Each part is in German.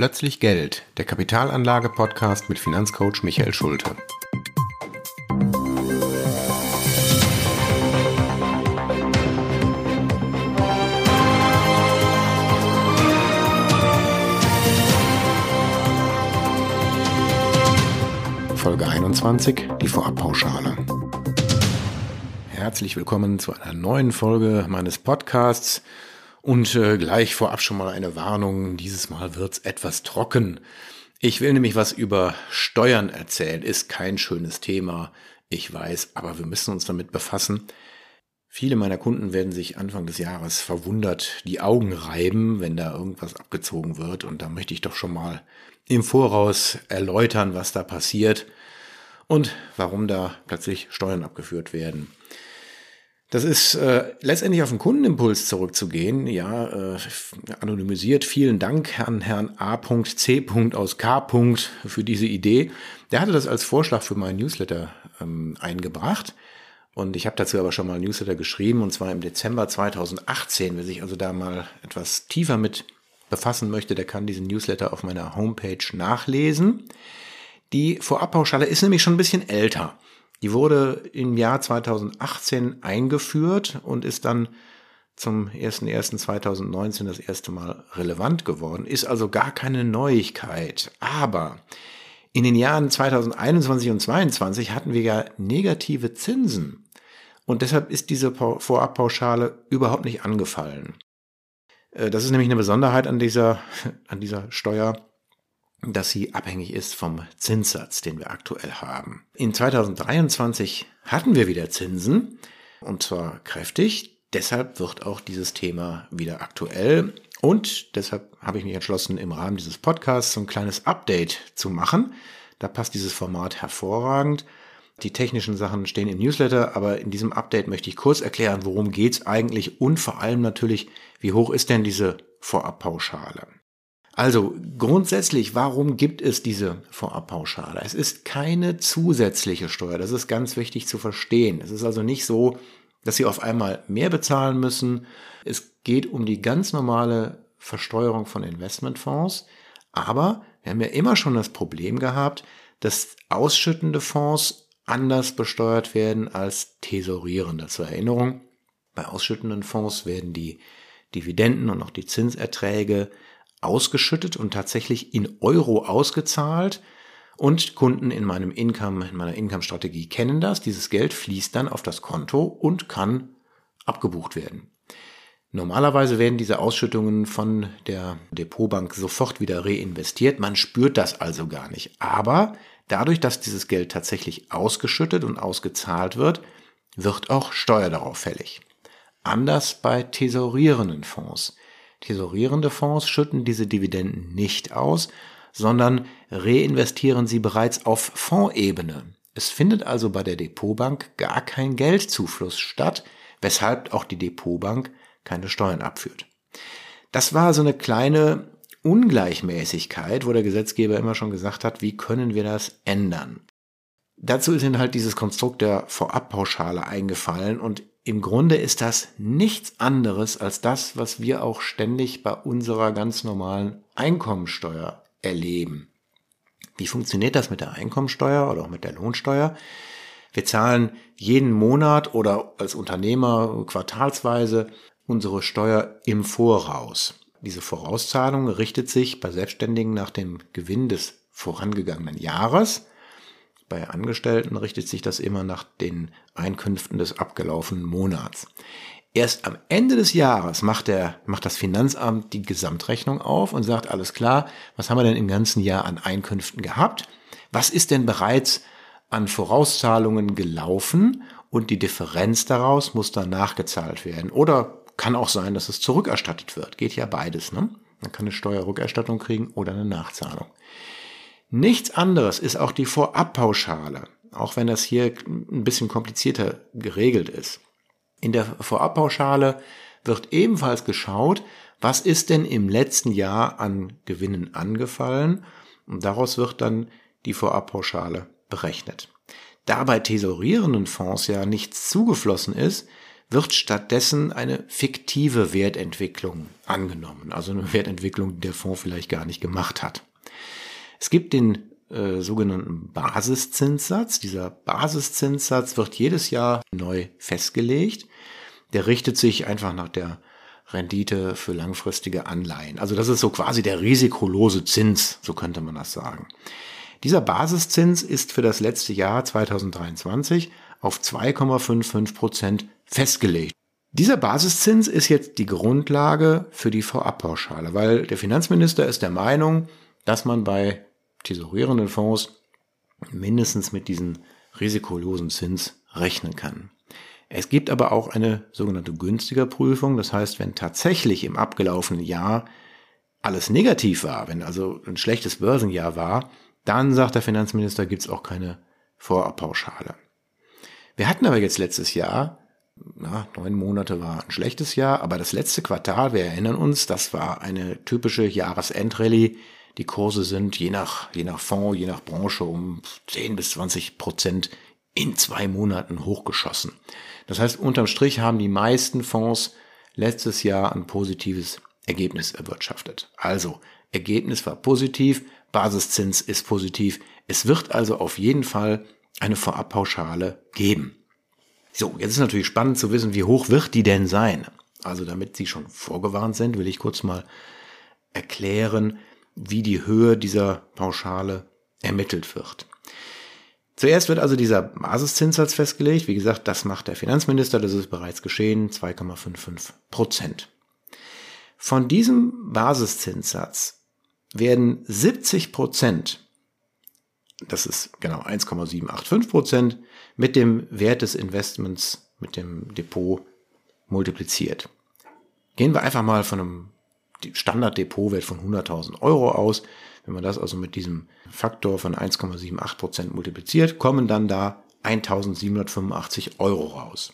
Plötzlich Geld, der Kapitalanlage-Podcast mit Finanzcoach Michael Schulte. Folge 21, die Vorabpauschale. Herzlich willkommen zu einer neuen Folge meines Podcasts. Und äh, gleich vorab schon mal eine Warnung, dieses Mal wird's etwas trocken. Ich will nämlich was über Steuern erzählen, ist kein schönes Thema, ich weiß, aber wir müssen uns damit befassen. Viele meiner Kunden werden sich Anfang des Jahres verwundert die Augen reiben, wenn da irgendwas abgezogen wird. Und da möchte ich doch schon mal im Voraus erläutern, was da passiert und warum da plötzlich Steuern abgeführt werden. Das ist äh, letztendlich auf den Kundenimpuls zurückzugehen. Ja, äh, anonymisiert. Vielen Dank an Herrn A.C. aus K. für diese Idee. Der hatte das als Vorschlag für meinen Newsletter ähm, eingebracht. Und ich habe dazu aber schon mal Newsletter geschrieben, und zwar im Dezember 2018. Wer sich also da mal etwas tiefer mit befassen möchte, der kann diesen Newsletter auf meiner Homepage nachlesen. Die Vorabpauschale ist nämlich schon ein bisschen älter. Die wurde im Jahr 2018 eingeführt und ist dann zum 01.01.2019 das erste Mal relevant geworden, ist also gar keine Neuigkeit. Aber in den Jahren 2021 und 2022 hatten wir ja negative Zinsen und deshalb ist diese Vorabpauschale überhaupt nicht angefallen. Äh, das ist nämlich eine Besonderheit an dieser, an dieser Steuer dass sie abhängig ist vom Zinssatz, den wir aktuell haben. In 2023 hatten wir wieder Zinsen und zwar kräftig. Deshalb wird auch dieses Thema wieder aktuell und deshalb habe ich mich entschlossen, im Rahmen dieses Podcasts so ein kleines Update zu machen. Da passt dieses Format hervorragend. Die technischen Sachen stehen im Newsletter, aber in diesem Update möchte ich kurz erklären, worum geht's eigentlich und vor allem natürlich, wie hoch ist denn diese Vorabpauschale? Also grundsätzlich, warum gibt es diese Vorabpauschale? Es ist keine zusätzliche Steuer. Das ist ganz wichtig zu verstehen. Es ist also nicht so, dass Sie auf einmal mehr bezahlen müssen. Es geht um die ganz normale Versteuerung von Investmentfonds. Aber wir haben ja immer schon das Problem gehabt, dass ausschüttende Fonds anders besteuert werden als tesorierende. Zur Erinnerung, bei ausschüttenden Fonds werden die Dividenden und auch die Zinserträge ausgeschüttet und tatsächlich in Euro ausgezahlt. Und Kunden in meinem Income, in meiner Income-Strategie kennen das. Dieses Geld fließt dann auf das Konto und kann abgebucht werden. Normalerweise werden diese Ausschüttungen von der Depotbank sofort wieder reinvestiert. Man spürt das also gar nicht. Aber dadurch, dass dieses Geld tatsächlich ausgeschüttet und ausgezahlt wird, wird auch Steuer darauf fällig. Anders bei tesorierenden Fonds. Tesorierende Fonds schütten diese Dividenden nicht aus, sondern reinvestieren sie bereits auf Fondsebene. Es findet also bei der Depotbank gar kein Geldzufluss statt, weshalb auch die Depotbank keine Steuern abführt. Das war so eine kleine Ungleichmäßigkeit, wo der Gesetzgeber immer schon gesagt hat, wie können wir das ändern? Dazu ist ihnen halt dieses Konstrukt der Vorabpauschale eingefallen und im Grunde ist das nichts anderes als das, was wir auch ständig bei unserer ganz normalen Einkommensteuer erleben. Wie funktioniert das mit der Einkommensteuer oder auch mit der Lohnsteuer? Wir zahlen jeden Monat oder als Unternehmer quartalsweise unsere Steuer im Voraus. Diese Vorauszahlung richtet sich bei Selbstständigen nach dem Gewinn des vorangegangenen Jahres bei Angestellten richtet sich das immer nach den Einkünften des abgelaufenen Monats. Erst am Ende des Jahres macht, der, macht das Finanzamt die Gesamtrechnung auf und sagt, alles klar, was haben wir denn im ganzen Jahr an Einkünften gehabt? Was ist denn bereits an Vorauszahlungen gelaufen und die Differenz daraus muss dann nachgezahlt werden. Oder kann auch sein, dass es zurückerstattet wird. Geht ja beides. Ne? Man kann eine Steuerrückerstattung kriegen oder eine Nachzahlung. Nichts anderes ist auch die Vorabpauschale, auch wenn das hier ein bisschen komplizierter geregelt ist. In der Vorabpauschale wird ebenfalls geschaut, was ist denn im letzten Jahr an Gewinnen angefallen und daraus wird dann die Vorabpauschale berechnet. Da bei tesorierenden Fonds ja nichts zugeflossen ist, wird stattdessen eine fiktive Wertentwicklung angenommen, also eine Wertentwicklung, die der Fonds vielleicht gar nicht gemacht hat. Es gibt den äh, sogenannten Basiszinssatz. Dieser Basiszinssatz wird jedes Jahr neu festgelegt. Der richtet sich einfach nach der Rendite für langfristige Anleihen. Also das ist so quasi der risikolose Zins, so könnte man das sagen. Dieser Basiszins ist für das letzte Jahr 2023 auf 2,55 Prozent festgelegt. Dieser Basiszins ist jetzt die Grundlage für die Vorabpauschale, weil der Finanzminister ist der Meinung, dass man bei tesorierenden Fonds mindestens mit diesem risikolosen Zins rechnen kann. Es gibt aber auch eine sogenannte günstiger Prüfung. Das heißt, wenn tatsächlich im abgelaufenen Jahr alles negativ war, wenn also ein schlechtes Börsenjahr war, dann sagt der Finanzminister, gibt es auch keine Vorabpauschale. Wir hatten aber jetzt letztes Jahr, na, neun Monate war ein schlechtes Jahr, aber das letzte Quartal, wir erinnern uns, das war eine typische Jahresendrallye. Die Kurse sind je nach, je nach Fonds, je nach Branche um 10 bis 20 Prozent in zwei Monaten hochgeschossen. Das heißt, unterm Strich haben die meisten Fonds letztes Jahr ein positives Ergebnis erwirtschaftet. Also, Ergebnis war positiv, Basiszins ist positiv. Es wird also auf jeden Fall eine Vorabpauschale geben. So, jetzt ist natürlich spannend zu wissen, wie hoch wird die denn sein? Also damit Sie schon vorgewarnt sind, will ich kurz mal erklären, wie die Höhe dieser Pauschale ermittelt wird. Zuerst wird also dieser Basiszinssatz festgelegt. Wie gesagt, das macht der Finanzminister, das ist bereits geschehen, 2,55 Prozent. Von diesem Basiszinssatz werden 70 Prozent, das ist genau 1,785 Prozent, mit dem Wert des Investments, mit dem Depot multipliziert. Gehen wir einfach mal von einem Standarddepotwert von 100.000 Euro aus. Wenn man das also mit diesem Faktor von 1,78 Prozent multipliziert, kommen dann da 1.785 Euro raus.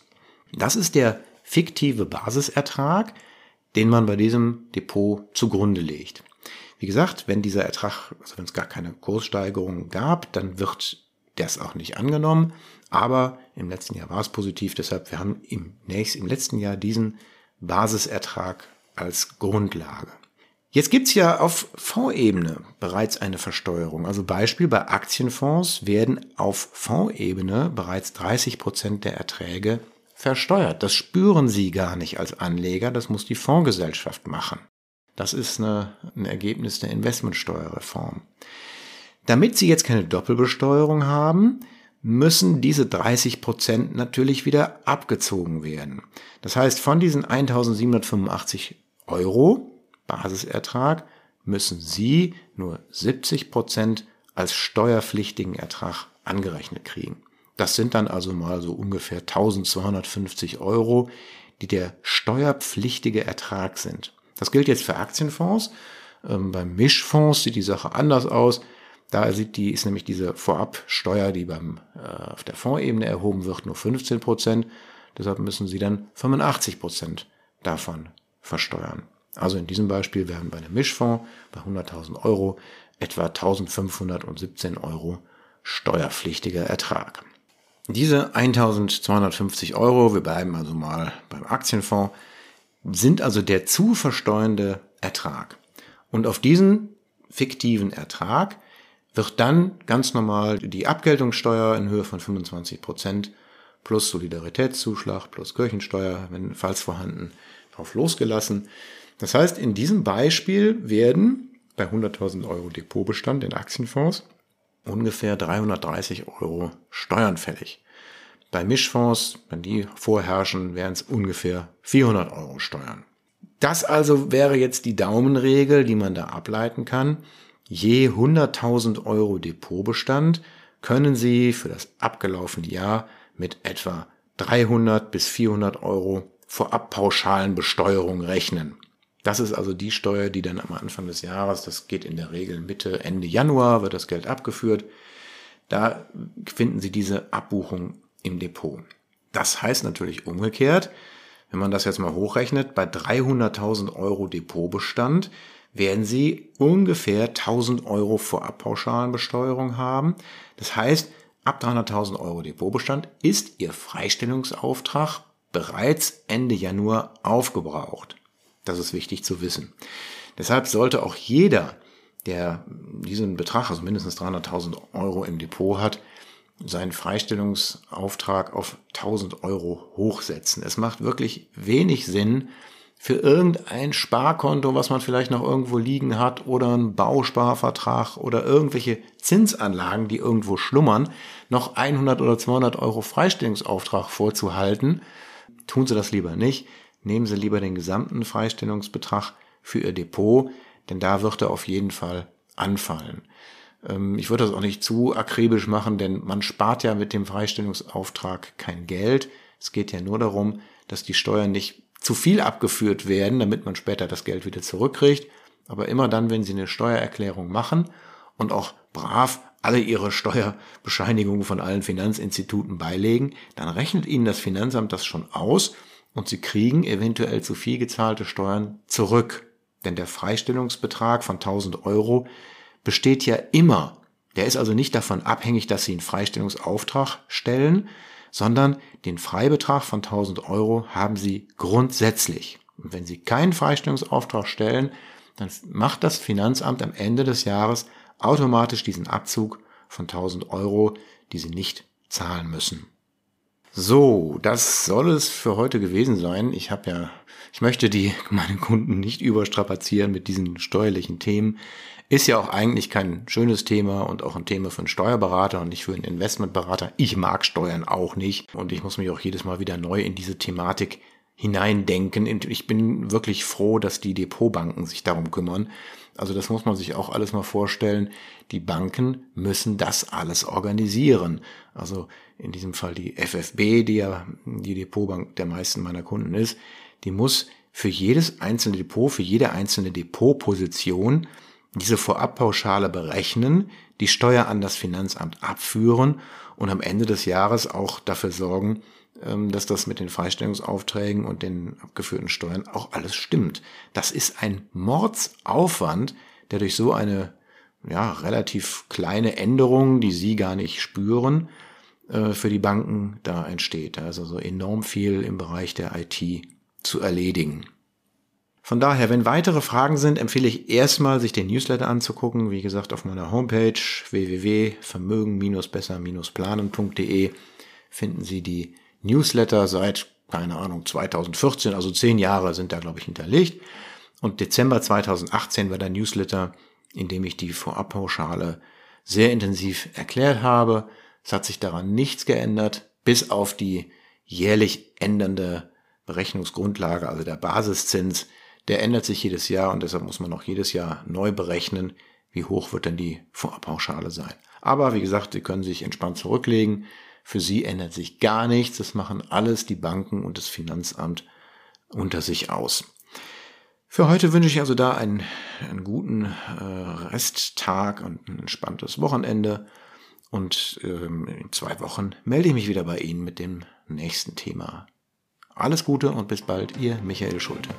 Das ist der fiktive Basisertrag, den man bei diesem Depot zugrunde legt. Wie gesagt, wenn dieser Ertrag, also wenn es gar keine Kurssteigerung gab, dann wird das auch nicht angenommen. Aber im letzten Jahr war es positiv, deshalb wir haben im nächsten, im letzten Jahr diesen Basisertrag als Grundlage. Jetzt gibt's ja auf Fondsebene bereits eine Versteuerung. Also Beispiel bei Aktienfonds werden auf Fondsebene bereits 30 Prozent der Erträge versteuert. Das spüren Sie gar nicht als Anleger, das muss die Fondsgesellschaft machen. Das ist eine, ein Ergebnis der Investmentsteuerreform. Damit Sie jetzt keine Doppelbesteuerung haben, müssen diese 30 Prozent natürlich wieder abgezogen werden. Das heißt, von diesen 1785 Euro Basisertrag müssen Sie nur 70 Prozent als steuerpflichtigen Ertrag angerechnet kriegen. Das sind dann also mal so ungefähr 1250 Euro, die der steuerpflichtige Ertrag sind. Das gilt jetzt für Aktienfonds. Ähm, beim Mischfonds sieht die Sache anders aus. Da sieht die, ist nämlich diese Vorabsteuer, die beim, äh, auf der Fondsebene erhoben wird, nur 15 Prozent. Deshalb müssen Sie dann 85 Prozent davon versteuern. Also in diesem Beispiel werden bei einem Mischfonds bei 100.000 Euro etwa 1.517 Euro steuerpflichtiger Ertrag. Diese 1.250 Euro, wir bleiben also mal beim Aktienfonds, sind also der zu versteuernde Ertrag. Und auf diesen fiktiven Ertrag wird dann ganz normal die Abgeltungssteuer in Höhe von 25 Prozent plus Solidaritätszuschlag plus Kirchensteuer, wenn falls vorhanden, drauf losgelassen. Das heißt, in diesem Beispiel werden bei 100.000 Euro Depotbestand in Aktienfonds ungefähr 330 Euro Steuern fällig. Bei Mischfonds, wenn die vorherrschen, wären es ungefähr 400 Euro Steuern. Das also wäre jetzt die Daumenregel, die man da ableiten kann. Je 100.000 Euro Depotbestand können Sie für das abgelaufene Jahr mit etwa 300 bis 400 Euro vorabpauschalen Besteuerung rechnen. Das ist also die Steuer, die dann am Anfang des Jahres, das geht in der Regel Mitte, Ende Januar, wird das Geld abgeführt. Da finden Sie diese Abbuchung im Depot. Das heißt natürlich umgekehrt, wenn man das jetzt mal hochrechnet, bei 300.000 Euro Depotbestand werden Sie ungefähr 1000 Euro Vorabpauschalenbesteuerung haben. Das heißt, ab 300.000 Euro Depotbestand ist Ihr Freistellungsauftrag bereits Ende Januar aufgebraucht. Das ist wichtig zu wissen. Deshalb sollte auch jeder, der diesen Betrag, also mindestens 300.000 Euro im Depot hat, seinen Freistellungsauftrag auf 1000 Euro hochsetzen. Es macht wirklich wenig Sinn, für irgendein Sparkonto, was man vielleicht noch irgendwo liegen hat, oder einen Bausparvertrag oder irgendwelche Zinsanlagen, die irgendwo schlummern, noch 100 oder 200 Euro Freistellungsauftrag vorzuhalten. Tun Sie das lieber nicht. Nehmen Sie lieber den gesamten Freistellungsbetrag für Ihr Depot, denn da wird er auf jeden Fall anfallen. Ähm, ich würde das auch nicht zu akribisch machen, denn man spart ja mit dem Freistellungsauftrag kein Geld. Es geht ja nur darum, dass die Steuern nicht zu viel abgeführt werden, damit man später das Geld wieder zurückkriegt. Aber immer dann, wenn Sie eine Steuererklärung machen und auch brav alle Ihre Steuerbescheinigungen von allen Finanzinstituten beilegen, dann rechnet Ihnen das Finanzamt das schon aus und Sie kriegen eventuell zu viel gezahlte Steuern zurück. Denn der Freistellungsbetrag von 1000 Euro besteht ja immer. Der ist also nicht davon abhängig, dass Sie einen Freistellungsauftrag stellen, sondern den Freibetrag von 1000 Euro haben Sie grundsätzlich. Und wenn Sie keinen Freistellungsauftrag stellen, dann macht das Finanzamt am Ende des Jahres automatisch diesen Abzug von 1000 Euro, die Sie nicht zahlen müssen. So, das soll es für heute gewesen sein. Ich habe ja, ich möchte die meine Kunden nicht überstrapazieren mit diesen steuerlichen Themen. Ist ja auch eigentlich kein schönes Thema und auch ein Thema für einen Steuerberater und nicht für einen Investmentberater. Ich mag Steuern auch nicht und ich muss mich auch jedes Mal wieder neu in diese Thematik hineindenken. Ich bin wirklich froh, dass die Depotbanken sich darum kümmern. Also das muss man sich auch alles mal vorstellen. Die Banken müssen das alles organisieren. Also in diesem Fall die FFB, die ja die Depotbank der meisten meiner Kunden ist, die muss für jedes einzelne Depot, für jede einzelne Depotposition diese Vorabpauschale berechnen, die Steuer an das Finanzamt abführen und am Ende des Jahres auch dafür sorgen, dass das mit den Freistellungsaufträgen und den abgeführten Steuern auch alles stimmt. Das ist ein Mordsaufwand, der durch so eine ja, relativ kleine Änderung, die Sie gar nicht spüren, äh, für die Banken da entsteht. Also so enorm viel im Bereich der IT zu erledigen. Von daher, wenn weitere Fragen sind, empfehle ich erstmal, sich den Newsletter anzugucken. Wie gesagt, auf meiner Homepage www.vermögen-besser-planen.de finden Sie die Newsletter seit, keine Ahnung, 2014, also zehn Jahre sind da, glaube ich, hinterlegt. Und Dezember 2018 war der Newsletter, in dem ich die Vorabpauschale sehr intensiv erklärt habe. Es hat sich daran nichts geändert, bis auf die jährlich ändernde Berechnungsgrundlage, also der Basiszins, der ändert sich jedes Jahr und deshalb muss man auch jedes Jahr neu berechnen, wie hoch wird denn die Vorabpauschale sein. Aber wie gesagt, Sie können sich entspannt zurücklegen. Für Sie ändert sich gar nichts. Das machen alles die Banken und das Finanzamt unter sich aus. Für heute wünsche ich also da einen, einen guten äh, Resttag und ein entspanntes Wochenende. Und ähm, in zwei Wochen melde ich mich wieder bei Ihnen mit dem nächsten Thema. Alles Gute und bis bald, Ihr Michael Schulte.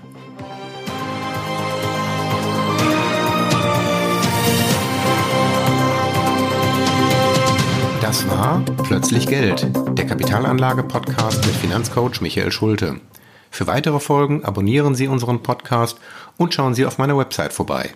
Das war Plötzlich Geld, der Kapitalanlage-Podcast mit Finanzcoach Michael Schulte. Für weitere Folgen abonnieren Sie unseren Podcast und schauen Sie auf meiner Website vorbei